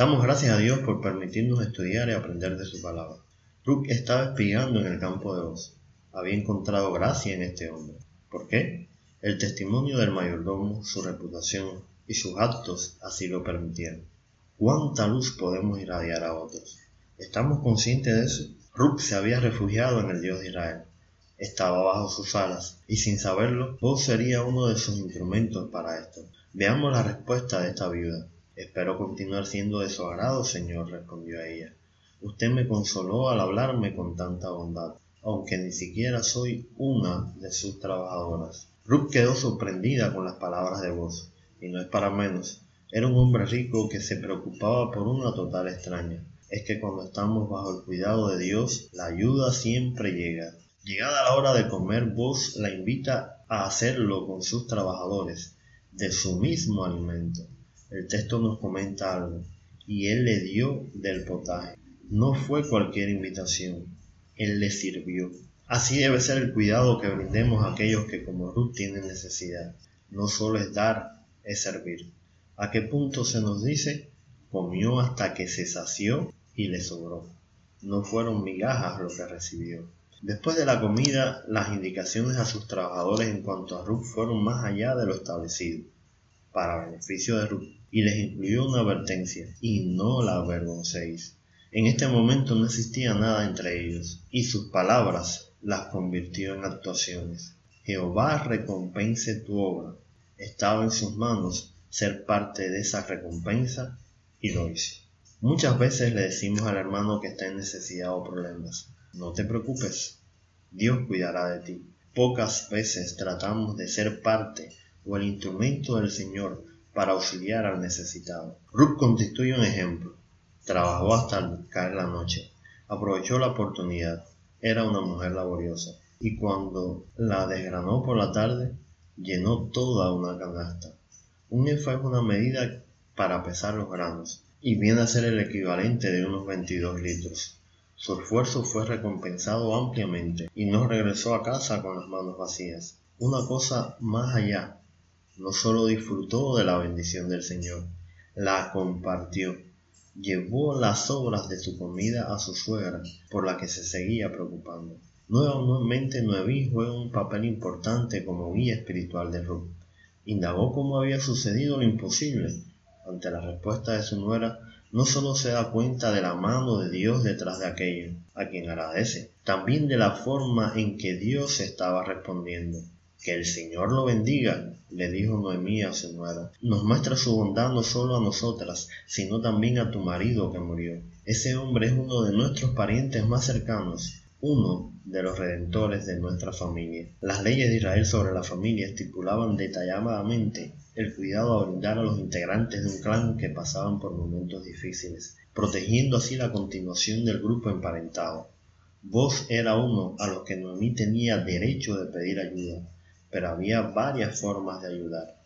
Damos gracias a Dios por permitirnos estudiar y aprender de su palabra. Ruth estaba espiando en el campo de Oz. Había encontrado gracia en este hombre. ¿Por qué? El testimonio del mayordomo, su reputación y sus actos así lo permitieron. ¿Cuánta luz podemos irradiar a otros? ¿Estamos conscientes de eso? Ruth se había refugiado en el Dios de Israel. Estaba bajo sus alas, y sin saberlo, vos sería uno de sus instrumentos para esto. Veamos la respuesta de esta viuda. Espero continuar siendo de su agrado, Señor, respondió ella. Usted me consoló al hablarme con tanta bondad, aunque ni siquiera soy una de sus trabajadoras. Ruth quedó sorprendida con las palabras de voz, y no es para menos. Era un hombre rico que se preocupaba por una total extraña. Es que cuando estamos bajo el cuidado de Dios, la ayuda siempre llega. Llegada la hora de comer, vos la invita a hacerlo con sus trabajadores, de su mismo alimento. El texto nos comenta algo, y él le dio del potaje. No fue cualquier invitación, él le sirvió. Así debe ser el cuidado que brindemos a aquellos que como Ruth tienen necesidad. No solo es dar, es servir. ¿A qué punto se nos dice? Comió hasta que se sació y le sobró. No fueron migajas lo que recibió. Después de la comida, las indicaciones a sus trabajadores en cuanto a Ruth fueron más allá de lo establecido, para beneficio de Ruth y les incluyó una advertencia, y no la avergoncéis. En este momento no existía nada entre ellos, y sus palabras las convirtió en actuaciones. Jehová recompense tu obra. Estaba en sus manos ser parte de esa recompensa y lo hizo. Muchas veces le decimos al hermano que está en necesidad o problemas, no te preocupes, Dios cuidará de ti. Pocas veces tratamos de ser parte o el instrumento del Señor para auxiliar al necesitado. Ruth constituye un ejemplo. Trabajó hasta caer la noche. Aprovechó la oportunidad. Era una mujer laboriosa. Y cuando la desgranó por la tarde, llenó toda una canasta. Un efa es una medida para pesar los granos y viene a ser el equivalente de unos 22 litros. Su esfuerzo fue recompensado ampliamente y no regresó a casa con las manos vacías. Una cosa más allá no solo disfrutó de la bendición del Señor, la compartió. Llevó las obras de su comida a su suegra, por la que se seguía preocupando. Nuevamente Noemí juega un papel importante como guía espiritual de Ruth. Indagó cómo había sucedido lo imposible. Ante la respuesta de su nuera, no solo se da cuenta de la mano de Dios detrás de aquello, a quien agradece, también de la forma en que Dios estaba respondiendo. Que el Señor lo bendiga, le dijo Noemí a su nuera. Nos muestra su bondad no solo a nosotras, sino también a tu marido que murió. Ese hombre es uno de nuestros parientes más cercanos, uno de los redentores de nuestra familia. Las leyes de Israel sobre la familia estipulaban detalladamente el cuidado a brindar a los integrantes de un clan que pasaban por momentos difíciles, protegiendo así la continuación del grupo emparentado. Vos era uno a los que Noemí tenía derecho de pedir ayuda, pero había varias formas de ayudar.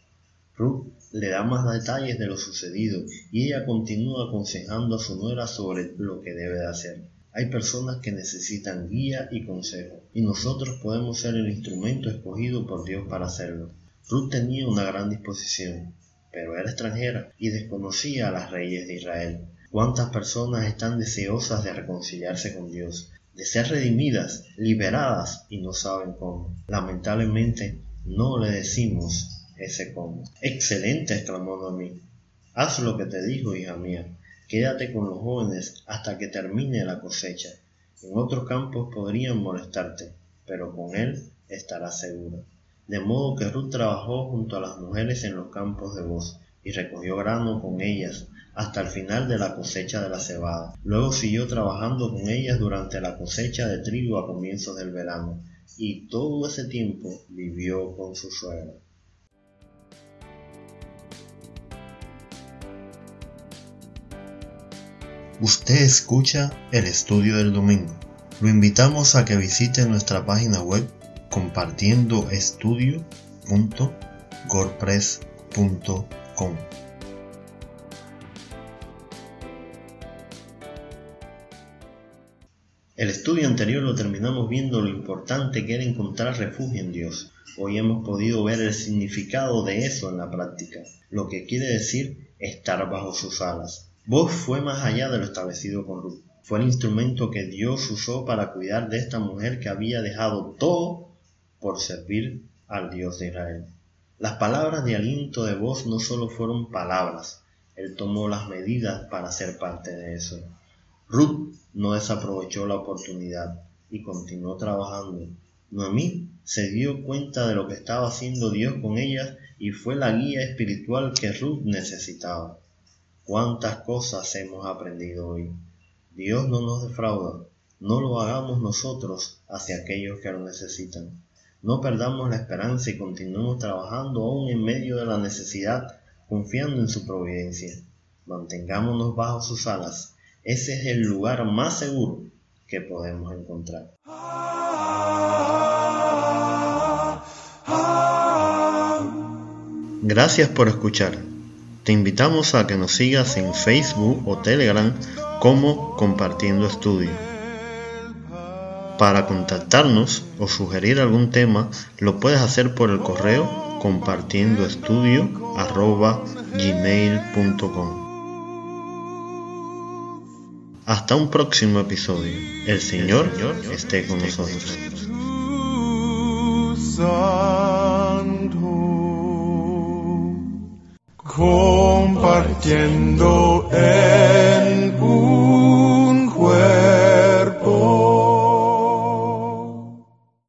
Ruth le da más detalles de lo sucedido y ella continúa aconsejando a su nuera sobre lo que debe de hacer. Hay personas que necesitan guía y consejo, y nosotros podemos ser el instrumento escogido por Dios para hacerlo. Ruth tenía una gran disposición, pero era extranjera y desconocía a las reyes de Israel. ¿Cuántas personas están deseosas de reconciliarse con Dios, de ser redimidas, liberadas y no saben cómo. Lamentablemente no le decimos ese cómo. Excelente, exclamó Noemí. Haz lo que te dijo, hija mía. Quédate con los jóvenes hasta que termine la cosecha. En otros campos podrían molestarte, pero con él estarás segura. De modo que Ruth trabajó junto a las mujeres en los campos de voz y recogió grano con ellas hasta el final de la cosecha de la cebada. Luego siguió trabajando con ellas durante la cosecha de trigo a comienzos del verano, y todo ese tiempo vivió con su suegra. Usted escucha el estudio del domingo. Lo invitamos a que visite nuestra página web El estudio anterior lo terminamos viendo lo importante que era encontrar refugio en Dios. Hoy hemos podido ver el significado de eso en la práctica, lo que quiere decir estar bajo sus alas. Vos fue más allá de lo establecido con Ruth. Fue el instrumento que Dios usó para cuidar de esta mujer que había dejado todo por servir al Dios de Israel. Las palabras de aliento de voz no solo fueron palabras, Él tomó las medidas para ser parte de eso. Ruth no desaprovechó la oportunidad y continuó trabajando. Noemí se dio cuenta de lo que estaba haciendo Dios con ella y fue la guía espiritual que Ruth necesitaba. Cuántas cosas hemos aprendido hoy. Dios no nos defrauda. No lo hagamos nosotros hacia aquellos que lo necesitan. No perdamos la esperanza y continuemos trabajando aún en medio de la necesidad, confiando en su providencia. Mantengámonos bajo sus alas ese es el lugar más seguro que podemos encontrar. Gracias por escuchar. Te invitamos a que nos sigas en Facebook o Telegram como Compartiendo Estudio. Para contactarnos o sugerir algún tema, lo puedes hacer por el correo compartiendoestudio.gmail.com hasta un próximo episodio. El Señor esté con nosotros. Compartiendo en